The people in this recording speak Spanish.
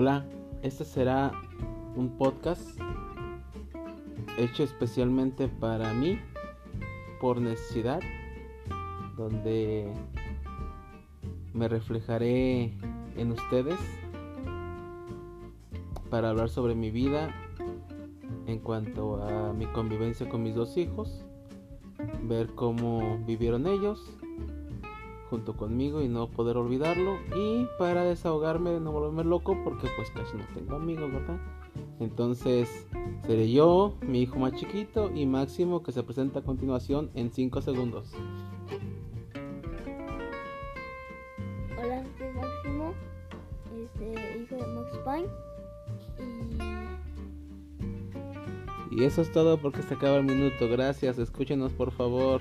Hola, este será un podcast hecho especialmente para mí por necesidad, donde me reflejaré en ustedes para hablar sobre mi vida en cuanto a mi convivencia con mis dos hijos, ver cómo vivieron ellos junto conmigo y no poder olvidarlo y para desahogarme no volverme loco porque pues casi no tengo amigos, ¿verdad? Entonces seré yo, mi hijo más chiquito y Máximo que se presenta a continuación en 5 segundos. Hola, soy Máximo, este, hijo de Max Pine y... Y eso es todo porque se acaba el minuto. Gracias, escúchenos por favor.